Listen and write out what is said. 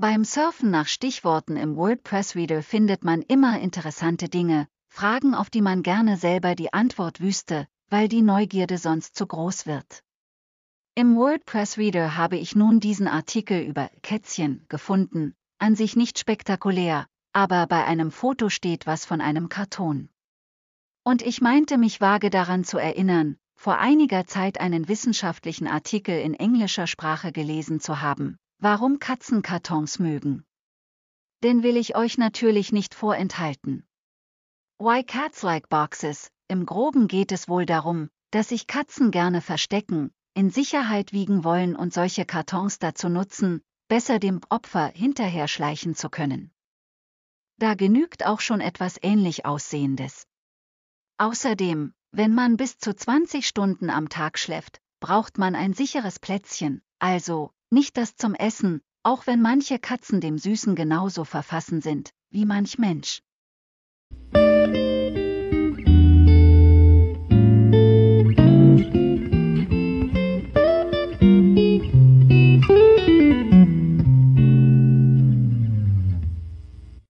Beim Surfen nach Stichworten im WordPress Reader findet man immer interessante Dinge, Fragen, auf die man gerne selber die Antwort wüsste, weil die Neugierde sonst zu groß wird. Im WordPress Reader habe ich nun diesen Artikel über Kätzchen gefunden, an sich nicht spektakulär, aber bei einem Foto steht was von einem Karton. Und ich meinte mich vage daran zu erinnern, vor einiger Zeit einen wissenschaftlichen Artikel in englischer Sprache gelesen zu haben, warum Katzen Kartons mögen. Den will ich euch natürlich nicht vorenthalten. Why Cats Like Boxes, im groben geht es wohl darum, dass sich Katzen gerne verstecken, in Sicherheit wiegen wollen und solche Kartons dazu nutzen, besser dem Opfer hinterher schleichen zu können. Da genügt auch schon etwas ähnlich Aussehendes. Außerdem, wenn man bis zu 20 Stunden am Tag schläft, braucht man ein sicheres Plätzchen, also nicht das zum Essen, auch wenn manche Katzen dem Süßen genauso verfassen sind, wie manch Mensch.